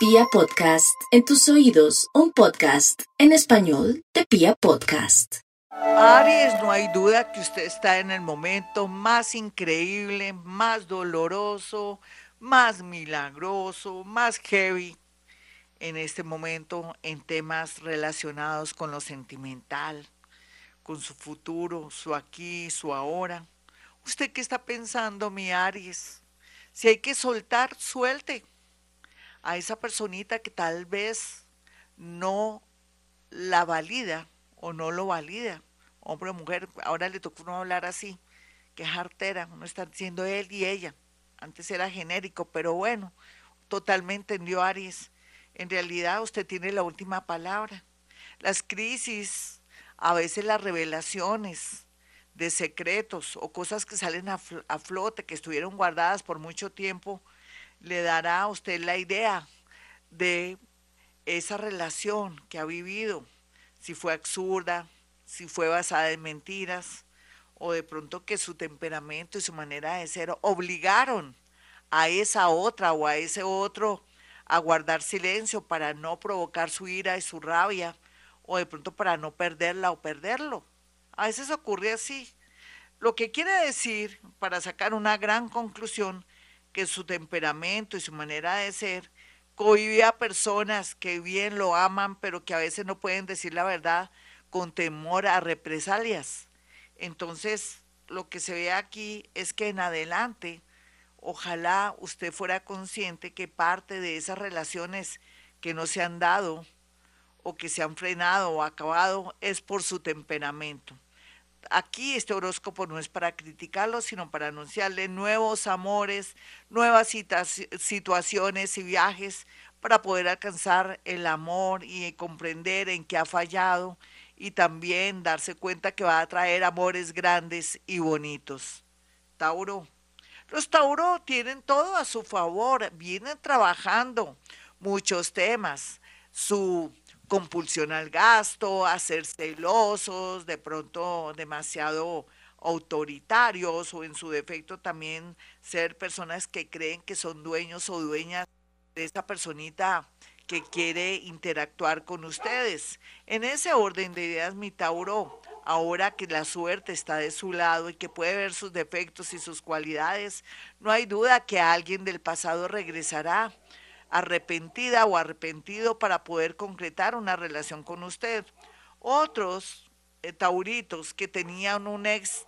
Pia Podcast, en tus oídos, un podcast en español de Pia Podcast. Aries, no hay duda que usted está en el momento más increíble, más doloroso, más milagroso, más heavy en este momento en temas relacionados con lo sentimental, con su futuro, su aquí, su ahora. ¿Usted qué está pensando, mi Aries? Si hay que soltar, suelte a esa personita que tal vez no la valida o no lo valida, hombre o mujer, ahora le tocó uno hablar así, que es artera, uno está diciendo él y ella, antes era genérico, pero bueno, totalmente entendió Aries. En realidad usted tiene la última palabra. Las crisis, a veces las revelaciones de secretos o cosas que salen a, a flote, que estuvieron guardadas por mucho tiempo, le dará a usted la idea de esa relación que ha vivido, si fue absurda, si fue basada en mentiras, o de pronto que su temperamento y su manera de ser obligaron a esa otra o a ese otro a guardar silencio para no provocar su ira y su rabia, o de pronto para no perderla o perderlo. A veces ocurre así. Lo que quiere decir, para sacar una gran conclusión, que su temperamento y su manera de ser cohibe a personas que bien lo aman, pero que a veces no pueden decir la verdad con temor a represalias. Entonces, lo que se ve aquí es que en adelante, ojalá usted fuera consciente que parte de esas relaciones que no se han dado o que se han frenado o acabado es por su temperamento aquí este horóscopo no es para criticarlo, sino para anunciarle nuevos amores, nuevas situaciones y viajes para poder alcanzar el amor y comprender en qué ha fallado y también darse cuenta que va a traer amores grandes y bonitos. Tauro. Los Tauro tienen todo a su favor, vienen trabajando muchos temas. Su compulsión al gasto, a ser celosos, de pronto demasiado autoritarios o en su defecto también ser personas que creen que son dueños o dueñas de esta personita que quiere interactuar con ustedes. En ese orden de ideas, mi Tauro, ahora que la suerte está de su lado y que puede ver sus defectos y sus cualidades, no hay duda que alguien del pasado regresará arrepentida o arrepentido para poder concretar una relación con usted. Otros eh, tauritos que tenían un ex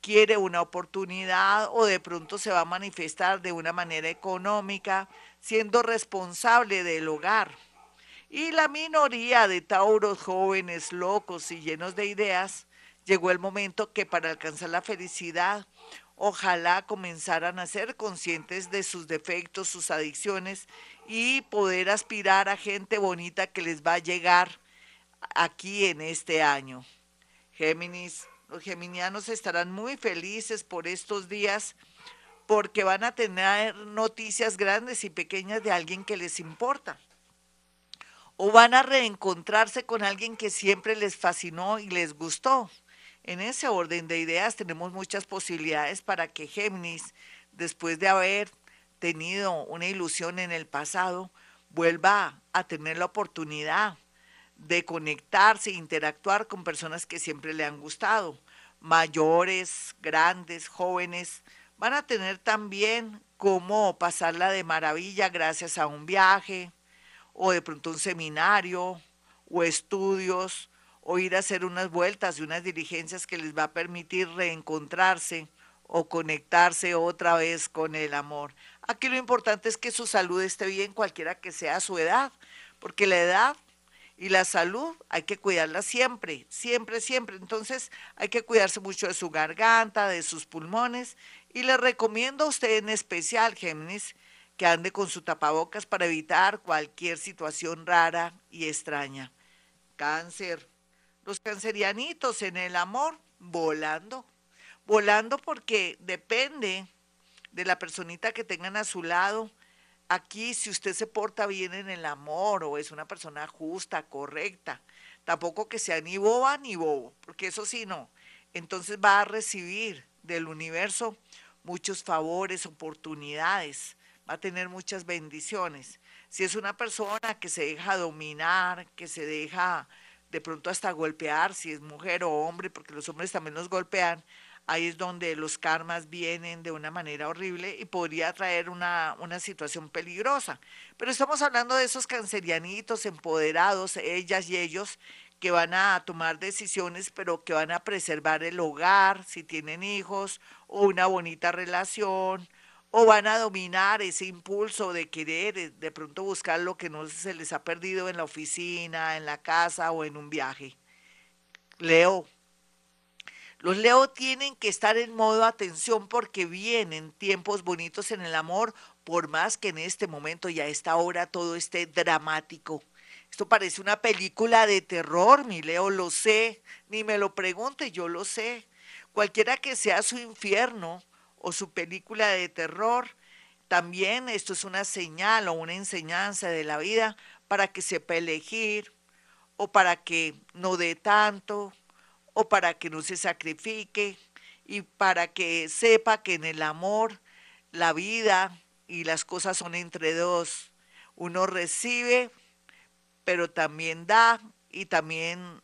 quiere una oportunidad o de pronto se va a manifestar de una manera económica, siendo responsable del hogar. Y la minoría de tauros jóvenes, locos y llenos de ideas, llegó el momento que para alcanzar la felicidad, ojalá comenzaran a ser conscientes de sus defectos, sus adicciones y poder aspirar a gente bonita que les va a llegar aquí en este año. Géminis, los geminianos estarán muy felices por estos días porque van a tener noticias grandes y pequeñas de alguien que les importa. O van a reencontrarse con alguien que siempre les fascinó y les gustó. En ese orden de ideas tenemos muchas posibilidades para que Géminis, después de haber tenido una ilusión en el pasado, vuelva a tener la oportunidad de conectarse e interactuar con personas que siempre le han gustado. Mayores, grandes, jóvenes, van a tener también cómo pasarla de maravilla gracias a un viaje o de pronto un seminario o estudios o ir a hacer unas vueltas y unas diligencias que les va a permitir reencontrarse o conectarse otra vez con el amor. Aquí lo importante es que su salud esté bien, cualquiera que sea su edad, porque la edad y la salud hay que cuidarla siempre, siempre, siempre. Entonces hay que cuidarse mucho de su garganta, de sus pulmones. Y le recomiendo a usted en especial, Géminis, que ande con su tapabocas para evitar cualquier situación rara y extraña. Cáncer. Los cancerianitos en el amor, volando. Volando porque depende de la personita que tengan a su lado. Aquí, si usted se porta bien en el amor o es una persona justa, correcta, tampoco que sea ni boba ni bobo, porque eso sí no. Entonces va a recibir del universo muchos favores, oportunidades, va a tener muchas bendiciones. Si es una persona que se deja dominar, que se deja de pronto hasta golpear, si es mujer o hombre, porque los hombres también nos golpean, ahí es donde los karmas vienen de una manera horrible y podría traer una, una situación peligrosa. Pero estamos hablando de esos cancerianitos empoderados, ellas y ellos, que van a tomar decisiones, pero que van a preservar el hogar, si tienen hijos, o una bonita relación, o van a dominar ese impulso de querer de pronto buscar lo que no se les ha perdido en la oficina, en la casa o en un viaje. Leo, los Leo tienen que estar en modo atención porque vienen tiempos bonitos en el amor, por más que en este momento y a esta hora todo esté dramático. Esto parece una película de terror, mi Leo, lo sé, ni me lo pregunte, yo lo sé. Cualquiera que sea su infierno o su película de terror, también esto es una señal o una enseñanza de la vida para que sepa elegir o para que no dé tanto o para que no se sacrifique y para que sepa que en el amor la vida y las cosas son entre dos. Uno recibe, pero también da y también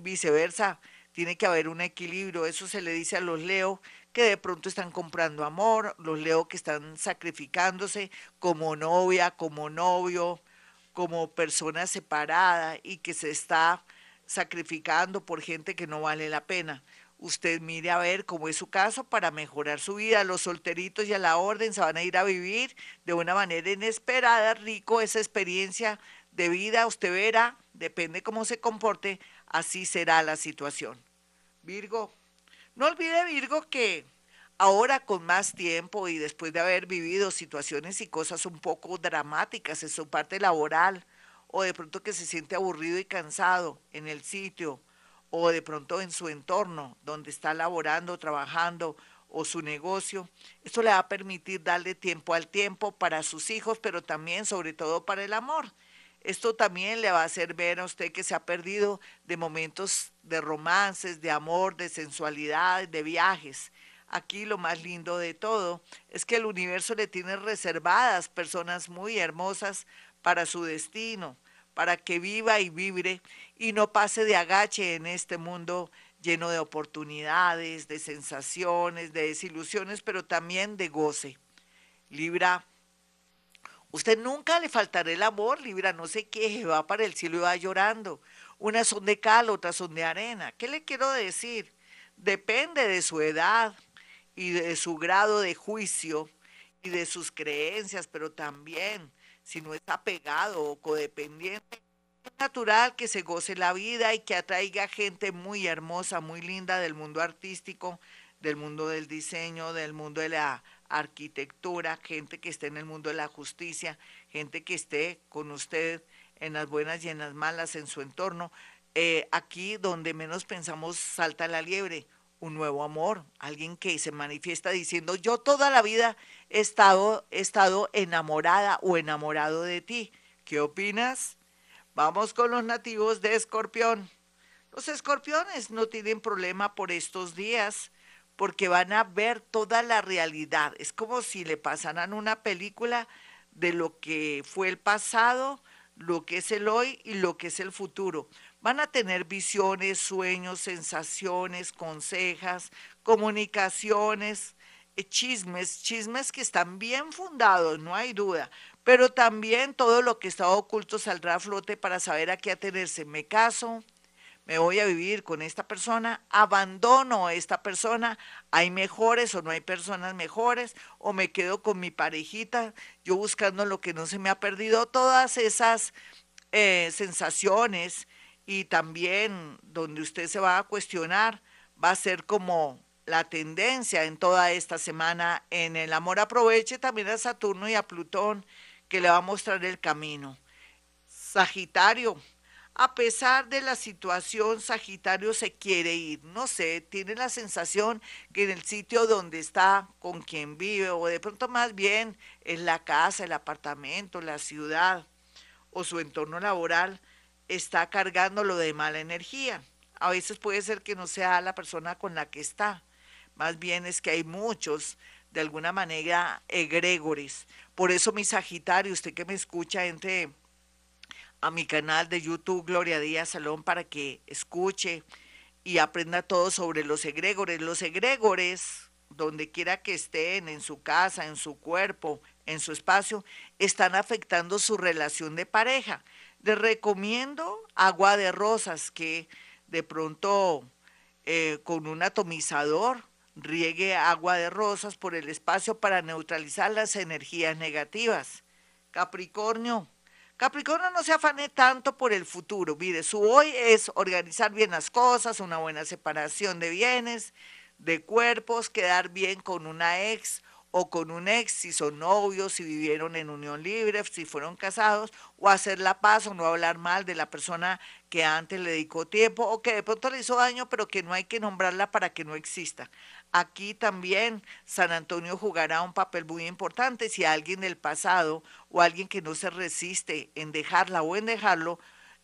viceversa. Tiene que haber un equilibrio. Eso se le dice a los Leo que de pronto están comprando amor, los Leo que están sacrificándose como novia, como novio, como persona separada y que se está sacrificando por gente que no vale la pena. Usted mire a ver cómo es su caso para mejorar su vida. Los solteritos y a la orden se van a ir a vivir de una manera inesperada, rico esa experiencia de vida. Usted verá, depende cómo se comporte, así será la situación. Virgo, no olvide Virgo que ahora con más tiempo y después de haber vivido situaciones y cosas un poco dramáticas en su parte laboral, o de pronto que se siente aburrido y cansado en el sitio o de pronto en su entorno donde está laborando, trabajando o su negocio. Esto le va a permitir darle tiempo al tiempo para sus hijos, pero también sobre todo para el amor. Esto también le va a hacer ver a usted que se ha perdido de momentos de romances, de amor, de sensualidad, de viajes. Aquí lo más lindo de todo es que el universo le tiene reservadas personas muy hermosas para su destino, para que viva y vibre y no pase de agache en este mundo lleno de oportunidades, de sensaciones, de desilusiones, pero también de goce. Libra, usted nunca le faltará el amor, Libra, no se queje, va para el cielo y va llorando. Unas son de cal, otras son de arena. ¿Qué le quiero decir? Depende de su edad y de su grado de juicio y de sus creencias, pero también si no está pegado o codependiente, es natural que se goce la vida y que atraiga gente muy hermosa, muy linda del mundo artístico, del mundo del diseño, del mundo de la arquitectura, gente que esté en el mundo de la justicia, gente que esté con usted en las buenas y en las malas en su entorno. Eh, aquí donde menos pensamos salta la liebre, un nuevo amor, alguien que se manifiesta diciendo, yo toda la vida he estado, he estado enamorada o enamorado de ti. ¿Qué opinas? Vamos con los nativos de Escorpión. Los escorpiones no tienen problema por estos días porque van a ver toda la realidad. Es como si le pasaran una película de lo que fue el pasado, lo que es el hoy y lo que es el futuro. Van a tener visiones, sueños, sensaciones, consejas, comunicaciones, eh, chismes, chismes que están bien fundados, no hay duda, pero también todo lo que está oculto saldrá a flote para saber a qué atenerse. Me caso, me voy a vivir con esta persona, abandono a esta persona, hay mejores o no hay personas mejores, o me quedo con mi parejita, yo buscando lo que no se me ha perdido, todas esas eh, sensaciones y también donde usted se va a cuestionar, va a ser como la tendencia en toda esta semana en el amor. Aproveche también a Saturno y a Plutón que le va a mostrar el camino. Sagitario, a pesar de la situación, Sagitario se quiere ir. No sé, tiene la sensación que en el sitio donde está, con quien vive, o de pronto más bien en la casa, el apartamento, la ciudad o su entorno laboral, está cargándolo de mala energía. A veces puede ser que no sea la persona con la que está. Más bien es que hay muchos de alguna manera egregores. Por eso mi Sagitario, usted que me escucha, entre a mi canal de YouTube Gloria Díaz Salón para que escuche y aprenda todo sobre los egregores. Los egregores, donde quiera que estén, en su casa, en su cuerpo, en su espacio, están afectando su relación de pareja. Les recomiendo agua de rosas que de pronto eh, con un atomizador riegue agua de rosas por el espacio para neutralizar las energías negativas. Capricornio, Capricornio no se afane tanto por el futuro. Mire, su hoy es organizar bien las cosas, una buena separación de bienes, de cuerpos, quedar bien con una ex o con un ex, si son novios, si vivieron en unión libre, si fueron casados, o hacer la paz o no hablar mal de la persona que antes le dedicó tiempo o que de pronto le hizo daño, pero que no hay que nombrarla para que no exista. Aquí también San Antonio jugará un papel muy importante si alguien del pasado o alguien que no se resiste en dejarla o en dejarlo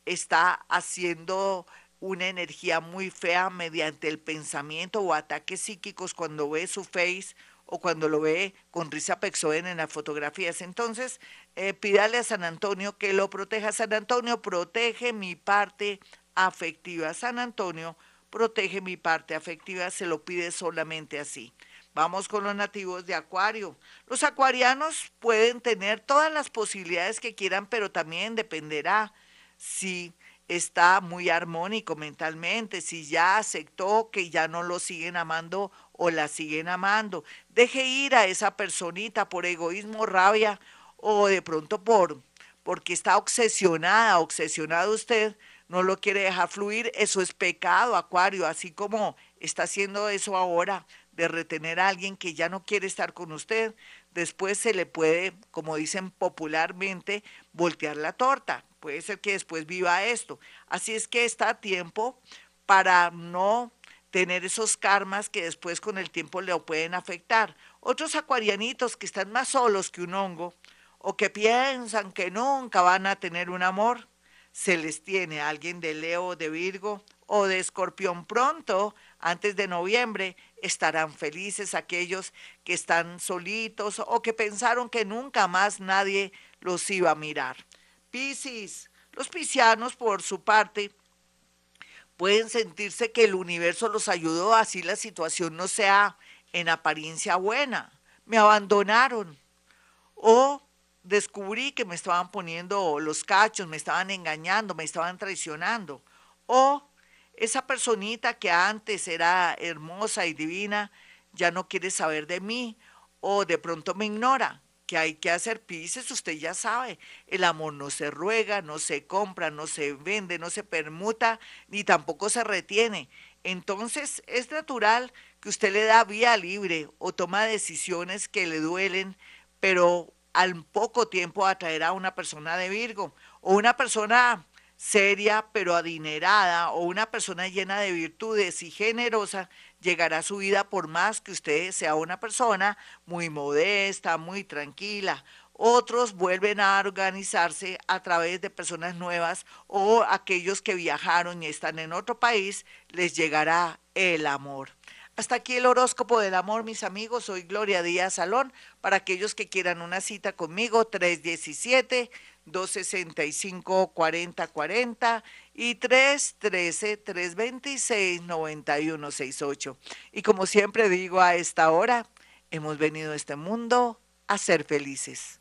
está haciendo una energía muy fea mediante el pensamiento o ataques psíquicos cuando ve su face o cuando lo ve con risa pexoen en las fotografías. Entonces, eh, pídale a San Antonio que lo proteja. San Antonio, protege mi parte afectiva. San Antonio, protege mi parte afectiva, se lo pide solamente así. Vamos con los nativos de Acuario. Los acuarianos pueden tener todas las posibilidades que quieran, pero también dependerá si está muy armónico mentalmente, si ya aceptó que ya no lo siguen amando o la siguen amando. Deje ir a esa personita por egoísmo, rabia o de pronto por porque está obsesionada, obsesionado usted, no lo quiere dejar fluir, eso es pecado, Acuario, así como está haciendo eso ahora de retener a alguien que ya no quiere estar con usted, después se le puede, como dicen popularmente, voltear la torta. Puede ser que después viva esto. Así es que está a tiempo para no tener esos karmas que después con el tiempo le pueden afectar. Otros acuarianitos que están más solos que un hongo o que piensan que nunca van a tener un amor, se les tiene alguien de Leo, de Virgo o de Escorpión pronto, antes de noviembre, estarán felices aquellos que están solitos o que pensaron que nunca más nadie los iba a mirar. Piscis, los piscianos por su parte pueden sentirse que el universo los ayudó, así la situación no sea en apariencia buena. Me abandonaron. O descubrí que me estaban poniendo los cachos, me estaban engañando, me estaban traicionando. O esa personita que antes era hermosa y divina ya no quiere saber de mí o de pronto me ignora que hay que hacer pises, usted ya sabe, el amor no se ruega, no se compra, no se vende, no se permuta, ni tampoco se retiene. Entonces es natural que usted le da vía libre o toma decisiones que le duelen, pero al poco tiempo atraerá a una persona de Virgo o una persona seria pero adinerada o una persona llena de virtudes y generosa llegará a su vida por más que usted sea una persona muy modesta, muy tranquila. Otros vuelven a organizarse a través de personas nuevas o aquellos que viajaron y están en otro país, les llegará el amor. Hasta aquí el horóscopo del amor, mis amigos. Soy Gloria Díaz Salón. Para aquellos que quieran una cita conmigo, 317 265-4040 y 313-326-9168. Y como siempre digo a esta hora, hemos venido a este mundo a ser felices.